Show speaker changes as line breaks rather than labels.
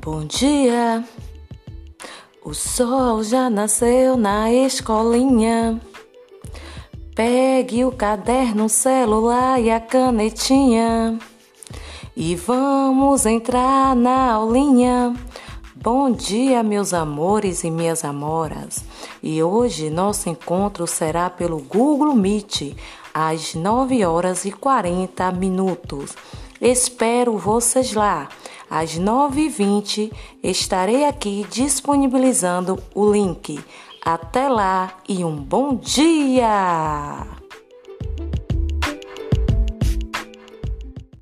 Bom dia, o sol já nasceu na escolinha. Pegue o caderno, o celular e a canetinha. E vamos entrar na aulinha. Bom dia, meus amores e minhas amoras. E hoje nosso encontro será pelo Google Meet, às 9 horas e 40 minutos. Espero vocês lá. Às 9h20 estarei aqui disponibilizando o link. Até lá e um bom dia!